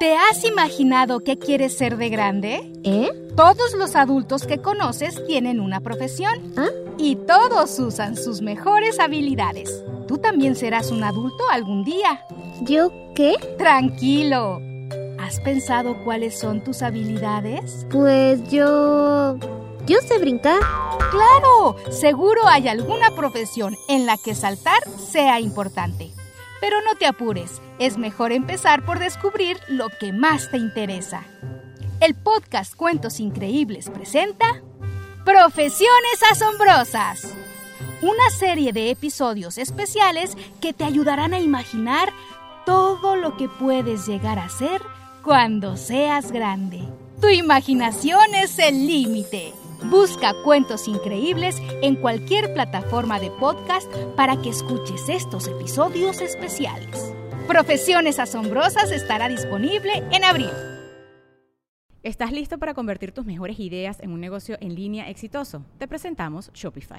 ¿Te has imaginado qué quieres ser de grande? ¿Eh? Todos los adultos que conoces tienen una profesión ¿Ah? y todos usan sus mejores habilidades. Tú también serás un adulto algún día. ¿Yo qué? Tranquilo. ¿Has pensado cuáles son tus habilidades? Pues yo... Yo sé brincar. Claro, seguro hay alguna profesión en la que saltar sea importante. Pero no te apures, es mejor empezar por descubrir lo que más te interesa. El podcast Cuentos Increíbles presenta Profesiones Asombrosas, una serie de episodios especiales que te ayudarán a imaginar todo lo que puedes llegar a ser cuando seas grande. Tu imaginación es el límite. Busca Cuentos Increíbles en cualquier plataforma de podcast para que escuches estos episodios especiales. Profesiones Asombrosas estará disponible en abril. ¿Estás listo para convertir tus mejores ideas en un negocio en línea exitoso? Te presentamos Shopify.